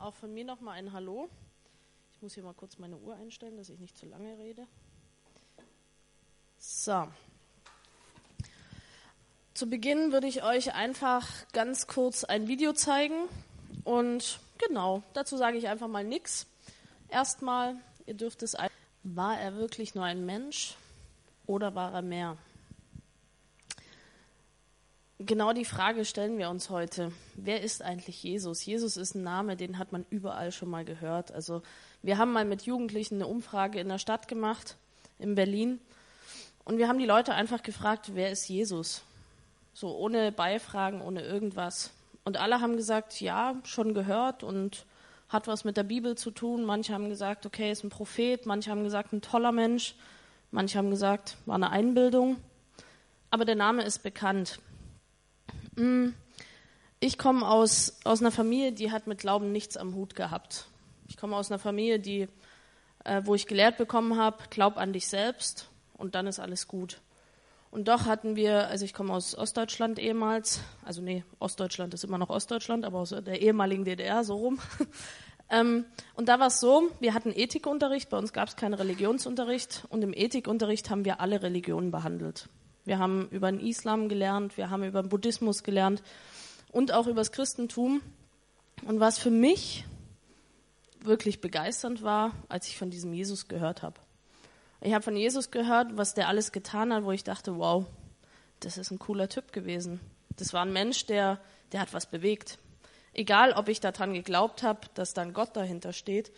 Auch von mir nochmal ein Hallo. Ich muss hier mal kurz meine Uhr einstellen, dass ich nicht zu lange rede. So. Zu Beginn würde ich euch einfach ganz kurz ein Video zeigen. Und genau, dazu sage ich einfach mal nichts. Erstmal, ihr dürft es. War er wirklich nur ein Mensch oder war er mehr? Genau die Frage stellen wir uns heute. Wer ist eigentlich Jesus? Jesus ist ein Name, den hat man überall schon mal gehört. Also wir haben mal mit Jugendlichen eine Umfrage in der Stadt gemacht, in Berlin. Und wir haben die Leute einfach gefragt, wer ist Jesus? So ohne Beifragen, ohne irgendwas. Und alle haben gesagt, ja, schon gehört und hat was mit der Bibel zu tun. Manche haben gesagt, okay, ist ein Prophet. Manche haben gesagt, ein toller Mensch. Manche haben gesagt, war eine Einbildung. Aber der Name ist bekannt. Mm, ich komme aus, aus einer Familie, die hat mit Glauben nichts am Hut gehabt. Ich komme aus einer Familie, die, äh, wo ich gelehrt bekommen habe, glaub an dich selbst und dann ist alles gut. Und doch hatten wir, also ich komme aus Ostdeutschland ehemals, also nee, Ostdeutschland ist immer noch Ostdeutschland, aber aus der ehemaligen DDR, so rum. ähm, und da war es so, wir hatten Ethikunterricht, bei uns gab es keinen Religionsunterricht und im Ethikunterricht haben wir alle Religionen behandelt. Wir haben über den Islam gelernt, wir haben über den Buddhismus gelernt und auch über das Christentum. Und was für mich wirklich begeisternd war, als ich von diesem Jesus gehört habe. Ich habe von Jesus gehört, was der alles getan hat, wo ich dachte, wow, das ist ein cooler Typ gewesen. Das war ein Mensch, der, der hat was bewegt. Egal, ob ich daran geglaubt habe, dass dann Gott dahinter steht,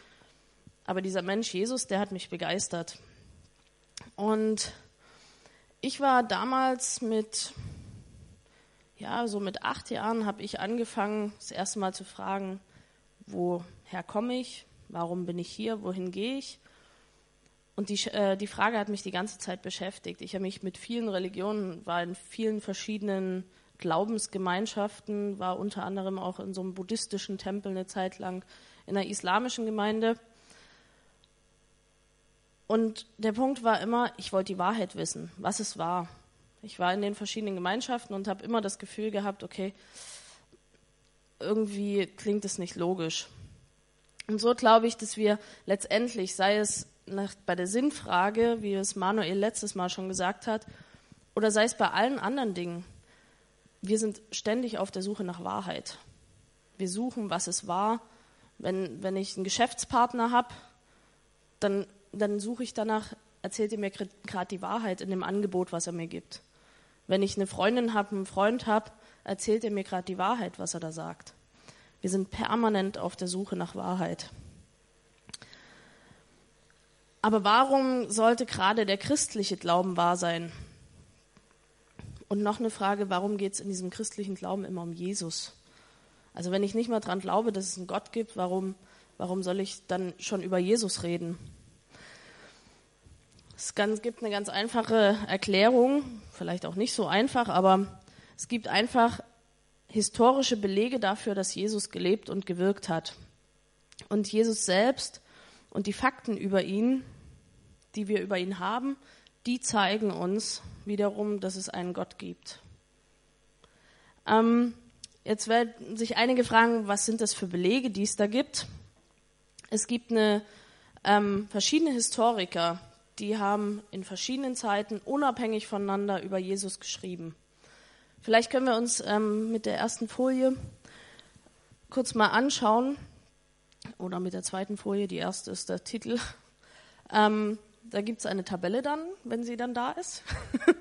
aber dieser Mensch Jesus, der hat mich begeistert. Und ich war damals mit, ja, so mit acht Jahren habe ich angefangen, das erste Mal zu fragen, woher komme ich, warum bin ich hier, wohin gehe ich? Und die, äh, die Frage hat mich die ganze Zeit beschäftigt. Ich habe mich mit vielen Religionen, war in vielen verschiedenen Glaubensgemeinschaften, war unter anderem auch in so einem buddhistischen Tempel eine Zeit lang, in einer islamischen Gemeinde. Und der Punkt war immer, ich wollte die Wahrheit wissen, was es war. Ich war in den verschiedenen Gemeinschaften und habe immer das Gefühl gehabt, okay, irgendwie klingt es nicht logisch. Und so glaube ich, dass wir letztendlich, sei es nach, bei der Sinnfrage, wie es Manuel letztes Mal schon gesagt hat, oder sei es bei allen anderen Dingen, wir sind ständig auf der Suche nach Wahrheit. Wir suchen, was es war. Wenn, wenn ich einen Geschäftspartner habe, dann dann suche ich danach, erzählt er mir gerade die Wahrheit in dem Angebot, was er mir gibt. Wenn ich eine Freundin habe, einen Freund habe, erzählt er mir gerade die Wahrheit, was er da sagt. Wir sind permanent auf der Suche nach Wahrheit. Aber warum sollte gerade der christliche Glauben wahr sein? Und noch eine Frage, warum geht es in diesem christlichen Glauben immer um Jesus? Also wenn ich nicht mal daran glaube, dass es einen Gott gibt, warum, warum soll ich dann schon über Jesus reden? Es gibt eine ganz einfache Erklärung, vielleicht auch nicht so einfach, aber es gibt einfach historische Belege dafür, dass Jesus gelebt und gewirkt hat. Und Jesus selbst und die Fakten über ihn, die wir über ihn haben, die zeigen uns wiederum, dass es einen Gott gibt. Ähm, jetzt werden sich einige fragen, was sind das für Belege, die es da gibt? Es gibt eine, ähm, verschiedene Historiker, die haben in verschiedenen Zeiten unabhängig voneinander über Jesus geschrieben. Vielleicht können wir uns ähm, mit der ersten Folie kurz mal anschauen, oder mit der zweiten Folie, die erste ist der Titel. Ähm, da gibt es eine Tabelle dann, wenn sie dann da ist.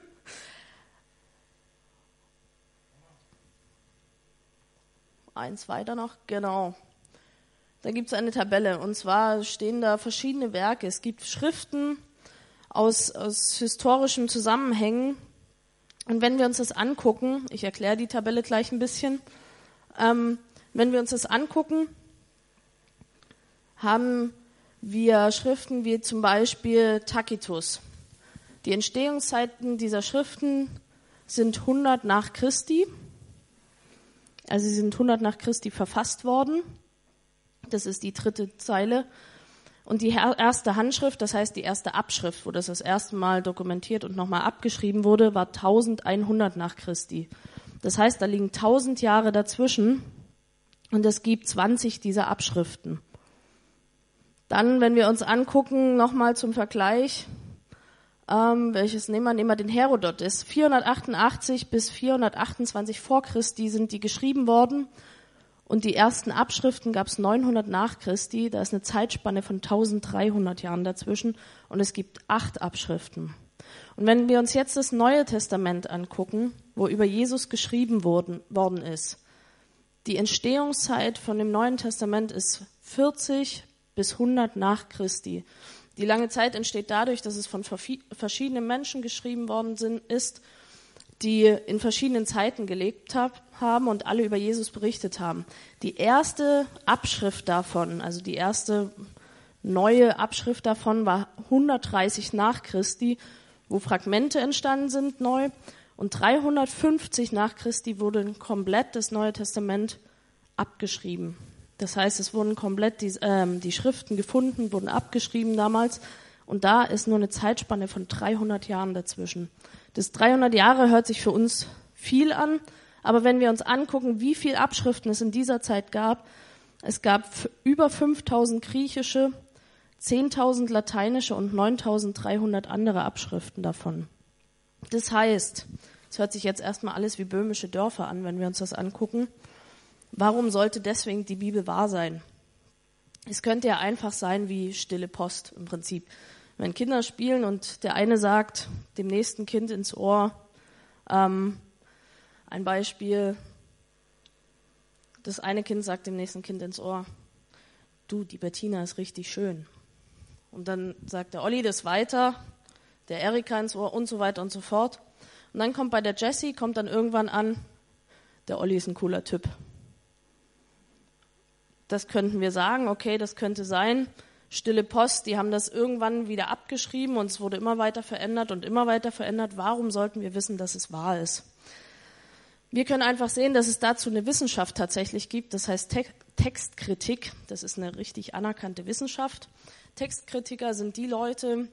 Eins weiter noch, genau. Da gibt es eine Tabelle und zwar stehen da verschiedene Werke. Es gibt Schriften, aus, aus historischen Zusammenhängen. Und wenn wir uns das angucken, ich erkläre die Tabelle gleich ein bisschen, ähm, wenn wir uns das angucken, haben wir Schriften wie zum Beispiel Tacitus. Die Entstehungszeiten dieser Schriften sind 100 nach Christi. Also sie sind 100 nach Christi verfasst worden. Das ist die dritte Zeile. Und die erste Handschrift, das heißt die erste Abschrift, wo das das erste Mal dokumentiert und nochmal abgeschrieben wurde, war 1100 nach Christi. Das heißt, da liegen 1000 Jahre dazwischen. Und es gibt 20 dieser Abschriften. Dann, wenn wir uns angucken, nochmal zum Vergleich, ähm, welches nehmen wir? Nehmen wir den Herodot. Ist 488 bis 428 vor Christi sind die geschrieben worden. Und die ersten Abschriften gab es 900 nach Christi. Da ist eine Zeitspanne von 1300 Jahren dazwischen. Und es gibt acht Abschriften. Und wenn wir uns jetzt das Neue Testament angucken, wo über Jesus geschrieben worden, worden ist, die Entstehungszeit von dem Neuen Testament ist 40 bis 100 nach Christi. Die lange Zeit entsteht dadurch, dass es von verschiedenen Menschen geschrieben worden ist, die in verschiedenen Zeiten gelebt hab, haben und alle über Jesus berichtet haben. Die erste Abschrift davon, also die erste neue Abschrift davon war 130 nach Christi, wo Fragmente entstanden sind neu. Und 350 nach Christi wurde komplett das Neue Testament abgeschrieben. Das heißt, es wurden komplett die, ähm, die Schriften gefunden, wurden abgeschrieben damals. Und da ist nur eine Zeitspanne von 300 Jahren dazwischen. Das 300 Jahre hört sich für uns viel an, aber wenn wir uns angucken, wie viele Abschriften es in dieser Zeit gab, es gab über 5000 griechische, 10.000 lateinische und 9.300 andere Abschriften davon. Das heißt, es hört sich jetzt erstmal alles wie böhmische Dörfer an, wenn wir uns das angucken. Warum sollte deswegen die Bibel wahr sein? Es könnte ja einfach sein wie stille Post im Prinzip. Wenn Kinder spielen und der eine sagt dem nächsten Kind ins Ohr, ähm, ein Beispiel, das eine Kind sagt dem nächsten Kind ins Ohr, du, die Bettina ist richtig schön. Und dann sagt der Olli das weiter, der Erika ins Ohr und so weiter und so fort. Und dann kommt bei der Jessie, kommt dann irgendwann an, der Olli ist ein cooler Typ. Das könnten wir sagen, okay, das könnte sein. Stille Post, die haben das irgendwann wieder abgeschrieben und es wurde immer weiter verändert und immer weiter verändert. Warum sollten wir wissen, dass es wahr ist? Wir können einfach sehen, dass es dazu eine Wissenschaft tatsächlich gibt. Das heißt Te Textkritik. Das ist eine richtig anerkannte Wissenschaft. Textkritiker sind die Leute,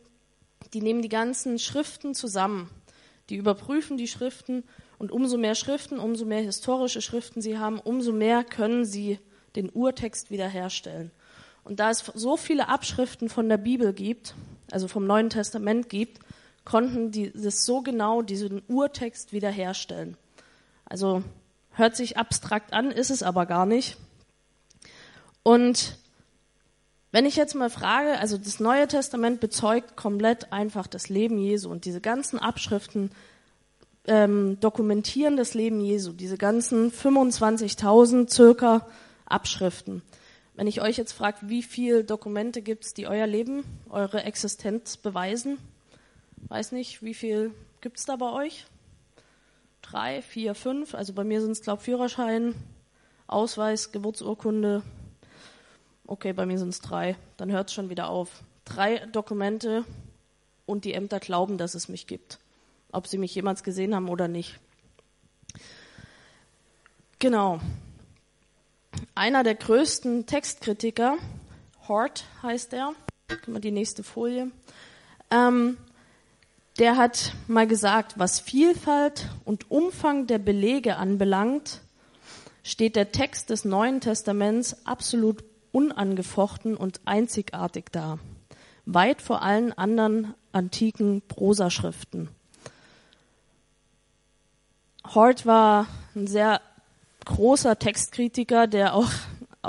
die nehmen die ganzen Schriften zusammen. Die überprüfen die Schriften und umso mehr Schriften, umso mehr historische Schriften sie haben, umso mehr können sie den Urtext wiederherstellen. Und da es so viele Abschriften von der Bibel gibt, also vom Neuen Testament gibt, konnten die das so genau diesen Urtext wiederherstellen. Also hört sich abstrakt an, ist es aber gar nicht. Und wenn ich jetzt mal frage, also das Neue Testament bezeugt komplett einfach das Leben Jesu und diese ganzen Abschriften ähm, dokumentieren das Leben Jesu, diese ganzen 25.000 circa Abschriften. Wenn ich euch jetzt frage, wie viele Dokumente gibt es, die euer Leben, eure Existenz beweisen, weiß nicht, wie viel gibt es da bei euch? Drei, vier, fünf, also bei mir sind es, glaube ich, Führerschein, Ausweis, Geburtsurkunde. Okay, bei mir sind es drei. Dann hört es schon wieder auf. Drei Dokumente und die Ämter glauben, dass es mich gibt. Ob sie mich jemals gesehen haben oder nicht. Genau einer der größten Textkritiker, Hort heißt er, die nächste Folie, ähm, der hat mal gesagt, was Vielfalt und Umfang der Belege anbelangt, steht der Text des Neuen Testaments absolut unangefochten und einzigartig da, weit vor allen anderen antiken Prosaschriften. Hort war ein sehr großer Textkritiker, der auch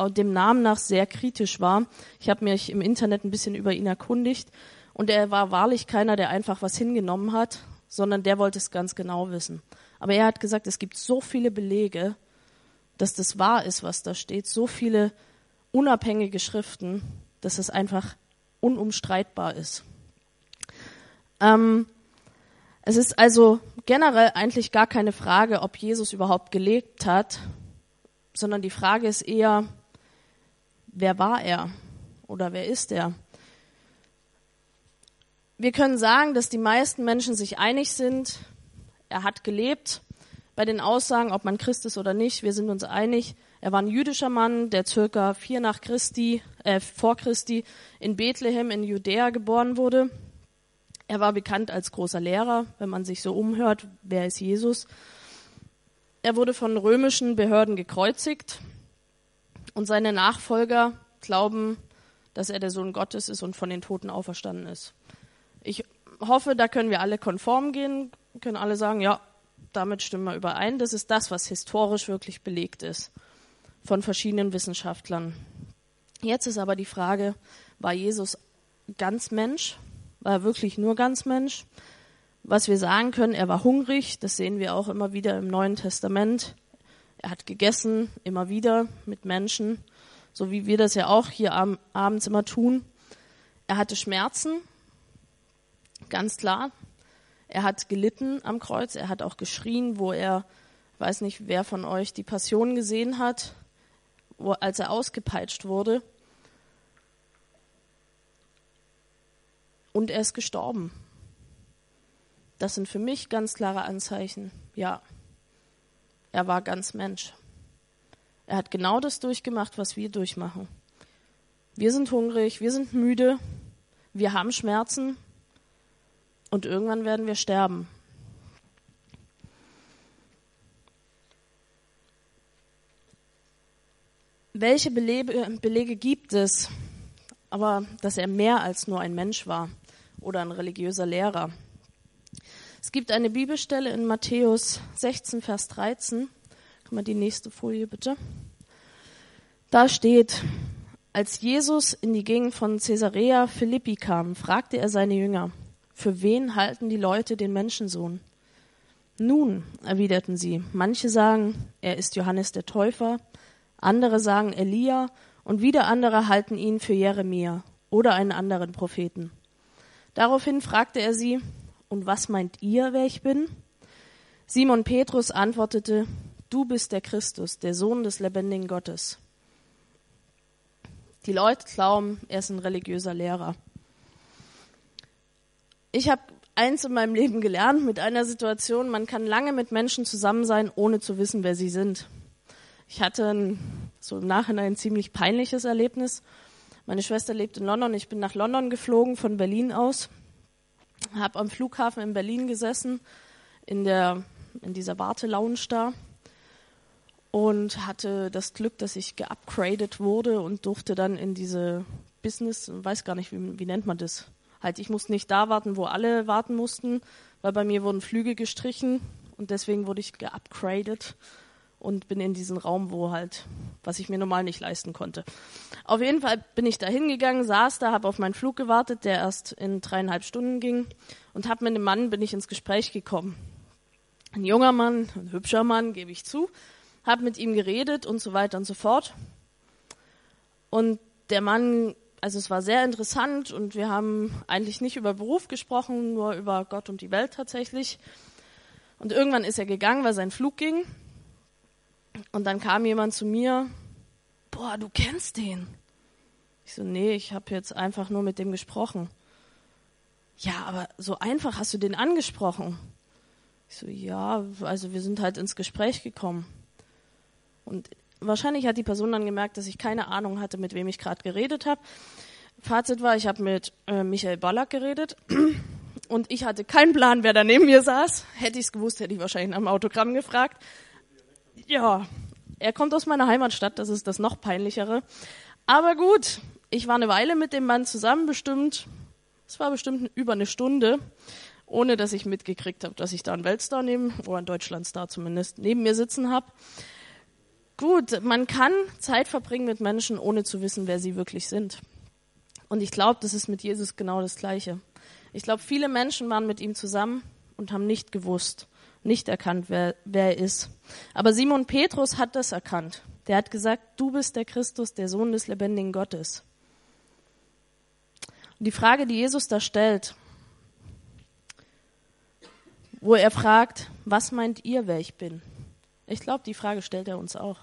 dem Namen nach sehr kritisch war. Ich habe mich im Internet ein bisschen über ihn erkundigt und er war wahrlich keiner, der einfach was hingenommen hat, sondern der wollte es ganz genau wissen. Aber er hat gesagt, es gibt so viele Belege, dass das wahr ist, was da steht, so viele unabhängige Schriften, dass es einfach unumstreitbar ist. Ähm, es ist also generell eigentlich gar keine Frage, ob Jesus überhaupt gelebt hat, sondern die Frage ist eher, wer war er oder wer ist er? Wir können sagen, dass die meisten Menschen sich einig sind, er hat gelebt. Bei den Aussagen, ob man Christ ist oder nicht, wir sind uns einig. Er war ein jüdischer Mann, der circa vier nach Christi, äh, vor Christi in Bethlehem in Judäa geboren wurde. Er war bekannt als großer Lehrer, wenn man sich so umhört, wer ist Jesus? Er wurde von römischen Behörden gekreuzigt. Und seine Nachfolger glauben, dass er der Sohn Gottes ist und von den Toten auferstanden ist. Ich hoffe, da können wir alle konform gehen, können alle sagen, ja, damit stimmen wir überein. Das ist das, was historisch wirklich belegt ist von verschiedenen Wissenschaftlern. Jetzt ist aber die Frage, war Jesus ganz Mensch? War wirklich nur ganz Mensch? Was wir sagen können, er war hungrig, das sehen wir auch immer wieder im Neuen Testament. Er hat gegessen, immer wieder mit Menschen, so wie wir das ja auch hier abends immer tun. Er hatte Schmerzen, ganz klar. Er hat gelitten am Kreuz, er hat auch geschrien, wo er, weiß nicht, wer von euch die Passion gesehen hat, wo, als er ausgepeitscht wurde. Und er ist gestorben. Das sind für mich ganz klare Anzeichen. Ja, er war ganz Mensch. Er hat genau das durchgemacht, was wir durchmachen. Wir sind hungrig, wir sind müde, wir haben Schmerzen und irgendwann werden wir sterben. Welche Belege, Belege gibt es, aber dass er mehr als nur ein Mensch war oder ein religiöser Lehrer? Es gibt eine Bibelstelle in Matthäus 16, Vers 13. Kann man die nächste Folie bitte? Da steht, als Jesus in die Gegend von Caesarea Philippi kam, fragte er seine Jünger, für wen halten die Leute den Menschensohn? Nun, erwiderten sie, manche sagen, er ist Johannes der Täufer, andere sagen Elia und wieder andere halten ihn für Jeremia oder einen anderen Propheten. Daraufhin fragte er sie, und was meint ihr, wer ich bin? Simon Petrus antwortete, Du bist der Christus, der Sohn des lebendigen Gottes. Die Leute glauben, er ist ein religiöser Lehrer. Ich habe eins in meinem Leben gelernt mit einer Situation, man kann lange mit Menschen zusammen sein, ohne zu wissen, wer sie sind. Ich hatte ein, so im Nachhinein ein ziemlich peinliches Erlebnis. Meine Schwester lebt in London, ich bin nach London geflogen von Berlin aus. Habe am Flughafen in Berlin gesessen, in, der, in dieser Wartelounge da. Und hatte das Glück, dass ich geupgradet wurde und durfte dann in diese Business, weiß gar nicht, wie, wie nennt man das? Halt, ich musste nicht da warten, wo alle warten mussten, weil bei mir wurden Flüge gestrichen und deswegen wurde ich geupgradet und bin in diesen Raum, wo halt, was ich mir normal nicht leisten konnte. Auf jeden Fall bin ich da hingegangen, saß da, habe auf meinen Flug gewartet, der erst in dreieinhalb Stunden ging und habe mit dem Mann bin ich ins Gespräch gekommen. Ein junger Mann, ein hübscher Mann, gebe ich zu, habe mit ihm geredet und so weiter und so fort. Und der Mann, also es war sehr interessant und wir haben eigentlich nicht über Beruf gesprochen, nur über Gott und die Welt tatsächlich. Und irgendwann ist er gegangen, weil sein Flug ging. Und dann kam jemand zu mir, boah, du kennst den. Ich so, nee, ich habe jetzt einfach nur mit dem gesprochen. Ja, aber so einfach hast du den angesprochen. Ich so, ja, also wir sind halt ins Gespräch gekommen. Und wahrscheinlich hat die Person dann gemerkt, dass ich keine Ahnung hatte, mit wem ich gerade geredet habe. Fazit war, ich habe mit äh, Michael Ballack geredet und ich hatte keinen Plan, wer da neben mir saß. Hätte ich es gewusst, hätte ich wahrscheinlich nach dem Autogramm gefragt ja, er kommt aus meiner Heimatstadt, das ist das noch peinlichere. Aber gut, ich war eine Weile mit dem Mann zusammen, bestimmt, es war bestimmt über eine Stunde, ohne dass ich mitgekriegt habe, dass ich da einen Weltstar neben, oder einen Deutschlandstar zumindest, neben mir sitzen habe. Gut, man kann Zeit verbringen mit Menschen, ohne zu wissen, wer sie wirklich sind. Und ich glaube, das ist mit Jesus genau das Gleiche. Ich glaube, viele Menschen waren mit ihm zusammen und haben nicht gewusst, nicht erkannt, wer, wer er ist. Aber Simon Petrus hat das erkannt. Der hat gesagt, du bist der Christus, der Sohn des lebendigen Gottes. Und die Frage, die Jesus da stellt, wo er fragt, was meint ihr, wer ich bin? Ich glaube, die Frage stellt er uns auch.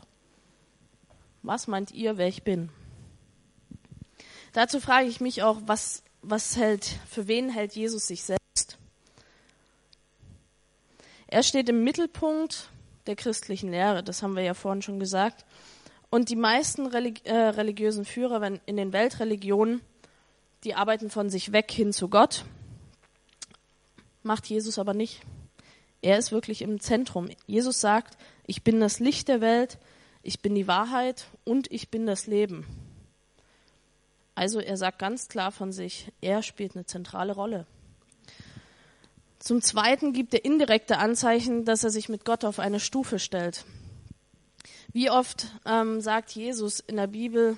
Was meint ihr, wer ich bin? Dazu frage ich mich auch, was, was hält, für wen hält Jesus sich selbst? Er steht im Mittelpunkt der christlichen Lehre, das haben wir ja vorhin schon gesagt. Und die meisten religi äh, religiösen Führer in den Weltreligionen, die arbeiten von sich weg hin zu Gott, macht Jesus aber nicht. Er ist wirklich im Zentrum. Jesus sagt, ich bin das Licht der Welt, ich bin die Wahrheit und ich bin das Leben. Also er sagt ganz klar von sich, er spielt eine zentrale Rolle. Zum Zweiten gibt er indirekte Anzeichen, dass er sich mit Gott auf eine Stufe stellt. Wie oft ähm, sagt Jesus in der Bibel,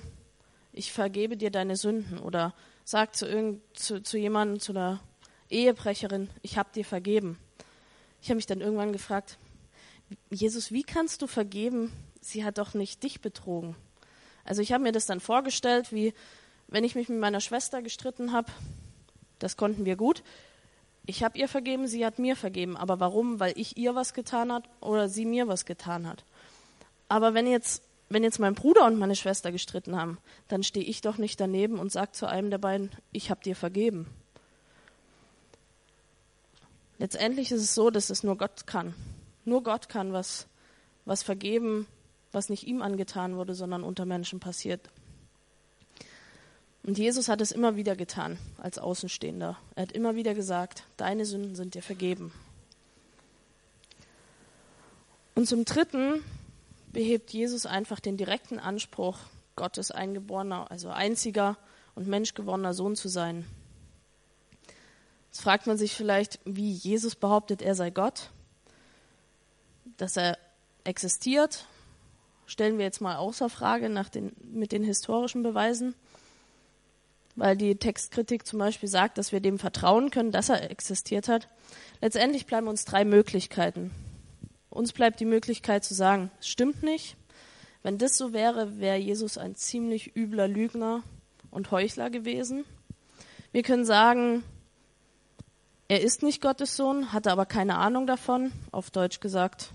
ich vergebe dir deine Sünden oder sagt zu, irgend, zu, zu jemandem, zu einer Ehebrecherin, ich habe dir vergeben. Ich habe mich dann irgendwann gefragt, Jesus, wie kannst du vergeben? Sie hat doch nicht dich betrogen. Also ich habe mir das dann vorgestellt, wie wenn ich mich mit meiner Schwester gestritten habe, das konnten wir gut. Ich habe ihr vergeben, sie hat mir vergeben. Aber warum? Weil ich ihr was getan hat oder sie mir was getan hat. Aber wenn jetzt, wenn jetzt mein Bruder und meine Schwester gestritten haben, dann stehe ich doch nicht daneben und sage zu einem der beiden, ich habe dir vergeben. Letztendlich ist es so, dass es nur Gott kann. Nur Gott kann was, was vergeben, was nicht ihm angetan wurde, sondern unter Menschen passiert. Und Jesus hat es immer wieder getan als Außenstehender. Er hat immer wieder gesagt, deine Sünden sind dir vergeben. Und zum Dritten behebt Jesus einfach den direkten Anspruch, Gottes eingeborener, also einziger und menschgewordener Sohn zu sein. Jetzt fragt man sich vielleicht, wie Jesus behauptet, er sei Gott, dass er existiert, stellen wir jetzt mal außer Frage nach den, mit den historischen Beweisen weil die Textkritik zum Beispiel sagt, dass wir dem vertrauen können, dass er existiert hat. Letztendlich bleiben uns drei Möglichkeiten. Uns bleibt die Möglichkeit zu sagen, stimmt nicht. Wenn das so wäre, wäre Jesus ein ziemlich übler Lügner und Heuchler gewesen. Wir können sagen, er ist nicht Gottes Sohn, hatte aber keine Ahnung davon. Auf Deutsch gesagt,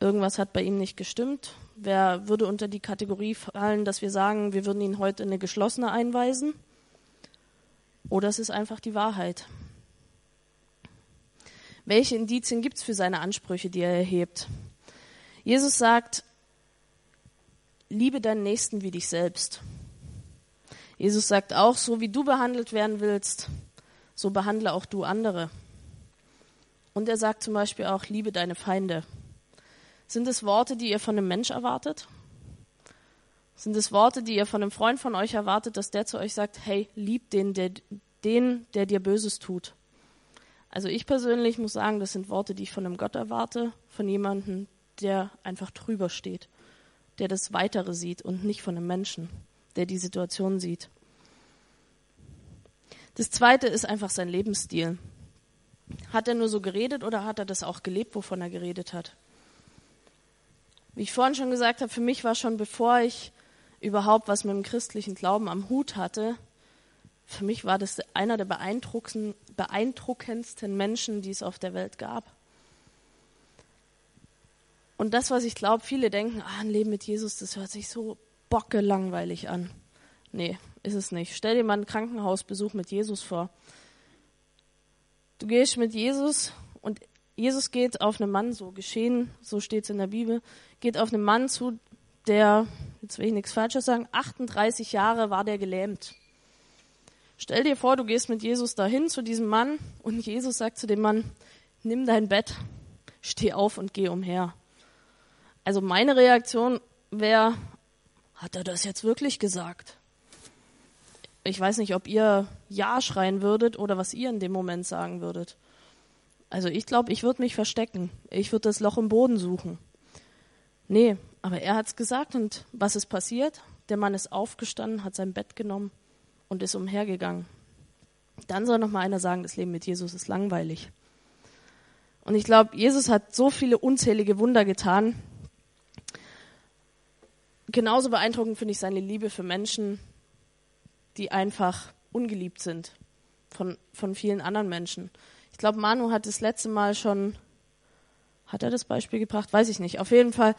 irgendwas hat bei ihm nicht gestimmt. Wer würde unter die Kategorie fallen, dass wir sagen, wir würden ihn heute in eine geschlossene einweisen? Oder es ist einfach die Wahrheit. Welche Indizien gibt es für seine Ansprüche, die er erhebt? Jesus sagt, liebe deinen Nächsten wie dich selbst. Jesus sagt auch, so wie du behandelt werden willst, so behandle auch du andere. Und er sagt zum Beispiel auch, liebe deine Feinde. Sind es Worte, die ihr von einem Mensch erwartet? Sind es Worte, die ihr von einem Freund von euch erwartet, dass der zu euch sagt, hey, lieb den, der, den, der dir Böses tut? Also ich persönlich muss sagen, das sind Worte, die ich von einem Gott erwarte, von jemandem, der einfach drüber steht, der das Weitere sieht und nicht von einem Menschen, der die Situation sieht. Das zweite ist einfach sein Lebensstil. Hat er nur so geredet oder hat er das auch gelebt, wovon er geredet hat? Wie ich vorhin schon gesagt habe, für mich war schon bevor ich überhaupt was mit dem christlichen Glauben am Hut hatte, für mich war das einer der beeindruckendsten Menschen, die es auf der Welt gab. Und das, was ich glaube, viele denken, ah, ein Leben mit Jesus, das hört sich so bocke langweilig an. Nee, ist es nicht. Stell dir mal einen Krankenhausbesuch mit Jesus vor. Du gehst mit Jesus Jesus geht auf einen Mann, so geschehen, so steht es in der Bibel, geht auf einen Mann zu, der, jetzt will ich nichts Falsches sagen, 38 Jahre war der gelähmt. Stell dir vor, du gehst mit Jesus dahin zu diesem Mann und Jesus sagt zu dem Mann, nimm dein Bett, steh auf und geh umher. Also meine Reaktion wäre, hat er das jetzt wirklich gesagt? Ich weiß nicht, ob ihr Ja schreien würdet oder was ihr in dem Moment sagen würdet. Also ich glaube, ich würde mich verstecken. Ich würde das Loch im Boden suchen. Nee, aber er hat es gesagt und was ist passiert? Der Mann ist aufgestanden, hat sein Bett genommen und ist umhergegangen. Dann soll noch mal einer sagen, das Leben mit Jesus ist langweilig. Und ich glaube, Jesus hat so viele unzählige Wunder getan. Genauso beeindruckend finde ich seine Liebe für Menschen, die einfach ungeliebt sind von, von vielen anderen Menschen. Ich glaube, Manu hat das letzte Mal schon, hat er das Beispiel gebracht? Weiß ich nicht. Auf jeden Fall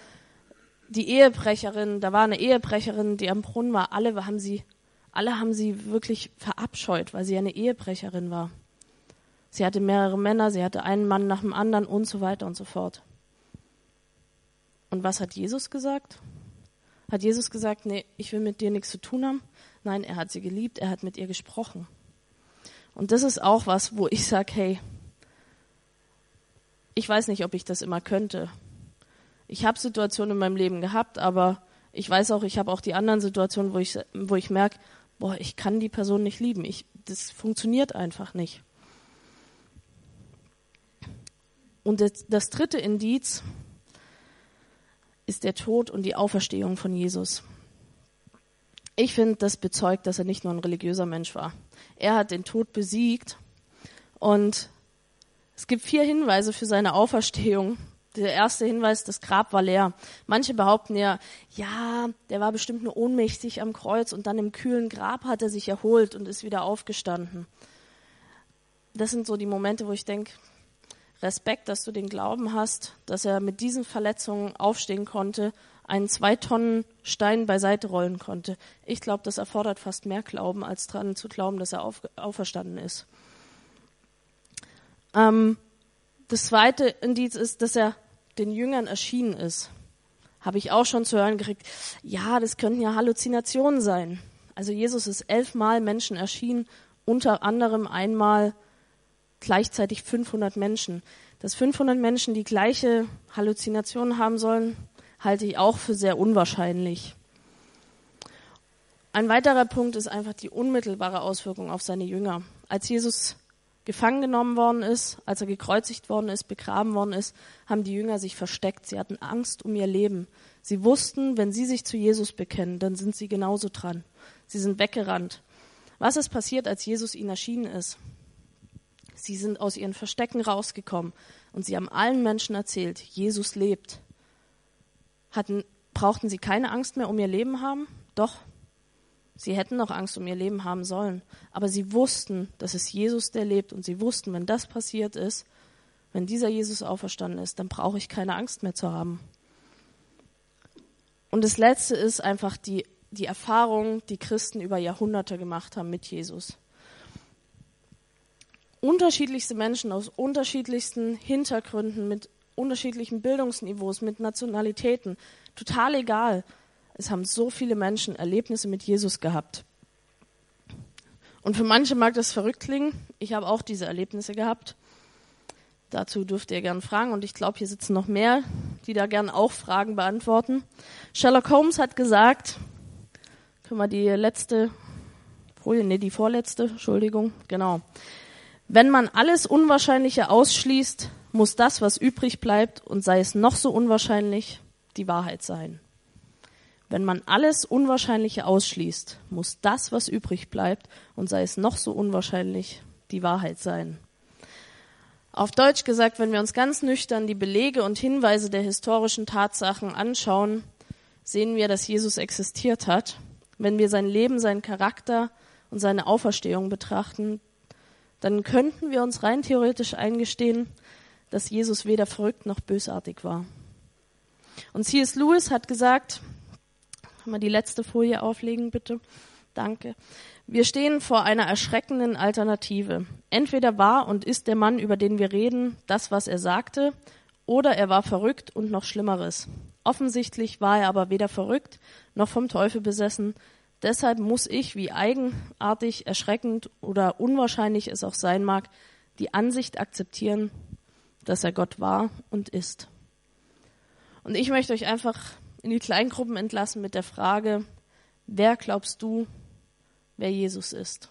die Ehebrecherin, da war eine Ehebrecherin, die am Brunnen war, alle haben sie, alle haben sie wirklich verabscheut, weil sie eine Ehebrecherin war. Sie hatte mehrere Männer, sie hatte einen Mann nach dem anderen und so weiter und so fort. Und was hat Jesus gesagt? Hat Jesus gesagt, nee, ich will mit dir nichts zu tun haben? Nein, er hat sie geliebt, er hat mit ihr gesprochen. Und das ist auch was, wo ich sage, hey, ich weiß nicht, ob ich das immer könnte, Ich habe Situationen in meinem Leben gehabt, aber ich weiß auch, ich habe auch die anderen Situationen, wo ich, wo ich merke, boah, ich kann die Person nicht lieben. Ich, das funktioniert einfach nicht. Und das, das dritte Indiz ist der Tod und die Auferstehung von Jesus. Ich finde, das bezeugt, dass er nicht nur ein religiöser Mensch war. Er hat den Tod besiegt und es gibt vier Hinweise für seine Auferstehung. Der erste Hinweis, das Grab war leer. Manche behaupten ja, ja, der war bestimmt nur ohnmächtig am Kreuz und dann im kühlen Grab hat er sich erholt und ist wieder aufgestanden. Das sind so die Momente, wo ich denke, Respekt, dass du den Glauben hast, dass er mit diesen Verletzungen aufstehen konnte einen zwei Tonnen Stein beiseite rollen konnte. Ich glaube, das erfordert fast mehr Glauben, als daran zu glauben, dass er auf, auferstanden ist. Ähm, das zweite Indiz ist, dass er den Jüngern erschienen ist. Habe ich auch schon zu hören gekriegt. Ja, das könnten ja Halluzinationen sein. Also Jesus ist elfmal Menschen erschienen, unter anderem einmal gleichzeitig 500 Menschen. Dass 500 Menschen die gleiche Halluzination haben sollen, halte ich auch für sehr unwahrscheinlich. Ein weiterer Punkt ist einfach die unmittelbare Auswirkung auf seine Jünger. Als Jesus gefangen genommen worden ist, als er gekreuzigt worden ist, begraben worden ist, haben die Jünger sich versteckt. Sie hatten Angst um ihr Leben. Sie wussten, wenn sie sich zu Jesus bekennen, dann sind sie genauso dran. Sie sind weggerannt. Was ist passiert, als Jesus ihnen erschienen ist? Sie sind aus ihren Verstecken rausgekommen und sie haben allen Menschen erzählt, Jesus lebt hatten, brauchten sie keine Angst mehr um ihr Leben haben? Doch, sie hätten noch Angst um ihr Leben haben sollen. Aber sie wussten, dass es Jesus, der lebt. Und sie wussten, wenn das passiert ist, wenn dieser Jesus auferstanden ist, dann brauche ich keine Angst mehr zu haben. Und das Letzte ist einfach die, die Erfahrung, die Christen über Jahrhunderte gemacht haben mit Jesus. Unterschiedlichste Menschen aus unterschiedlichsten Hintergründen, mit unterschiedlichen Bildungsniveaus, mit Nationalitäten. Total egal. Es haben so viele Menschen Erlebnisse mit Jesus gehabt. Und für manche mag das verrückt klingen. Ich habe auch diese Erlebnisse gehabt. Dazu dürft ihr gerne fragen. Und ich glaube, hier sitzen noch mehr, die da gerne auch Fragen beantworten. Sherlock Holmes hat gesagt, können wir die letzte Folie, nee, die vorletzte, Entschuldigung, genau. Wenn man alles Unwahrscheinliche ausschließt, muss das, was übrig bleibt, und sei es noch so unwahrscheinlich, die Wahrheit sein. Wenn man alles Unwahrscheinliche ausschließt, muss das, was übrig bleibt, und sei es noch so unwahrscheinlich, die Wahrheit sein. Auf Deutsch gesagt, wenn wir uns ganz nüchtern die Belege und Hinweise der historischen Tatsachen anschauen, sehen wir, dass Jesus existiert hat. Wenn wir sein Leben, seinen Charakter und seine Auferstehung betrachten, dann könnten wir uns rein theoretisch eingestehen, dass Jesus weder verrückt noch bösartig war. Und C.S. Lewis hat gesagt, man die letzte Folie auflegen, bitte? Danke. Wir stehen vor einer erschreckenden Alternative. Entweder war und ist der Mann, über den wir reden, das, was er sagte, oder er war verrückt und noch Schlimmeres. Offensichtlich war er aber weder verrückt noch vom Teufel besessen. Deshalb muss ich, wie eigenartig, erschreckend oder unwahrscheinlich es auch sein mag, die Ansicht akzeptieren, dass er Gott war und ist. Und ich möchte euch einfach in die Kleingruppen entlassen mit der Frage, wer glaubst du, wer Jesus ist?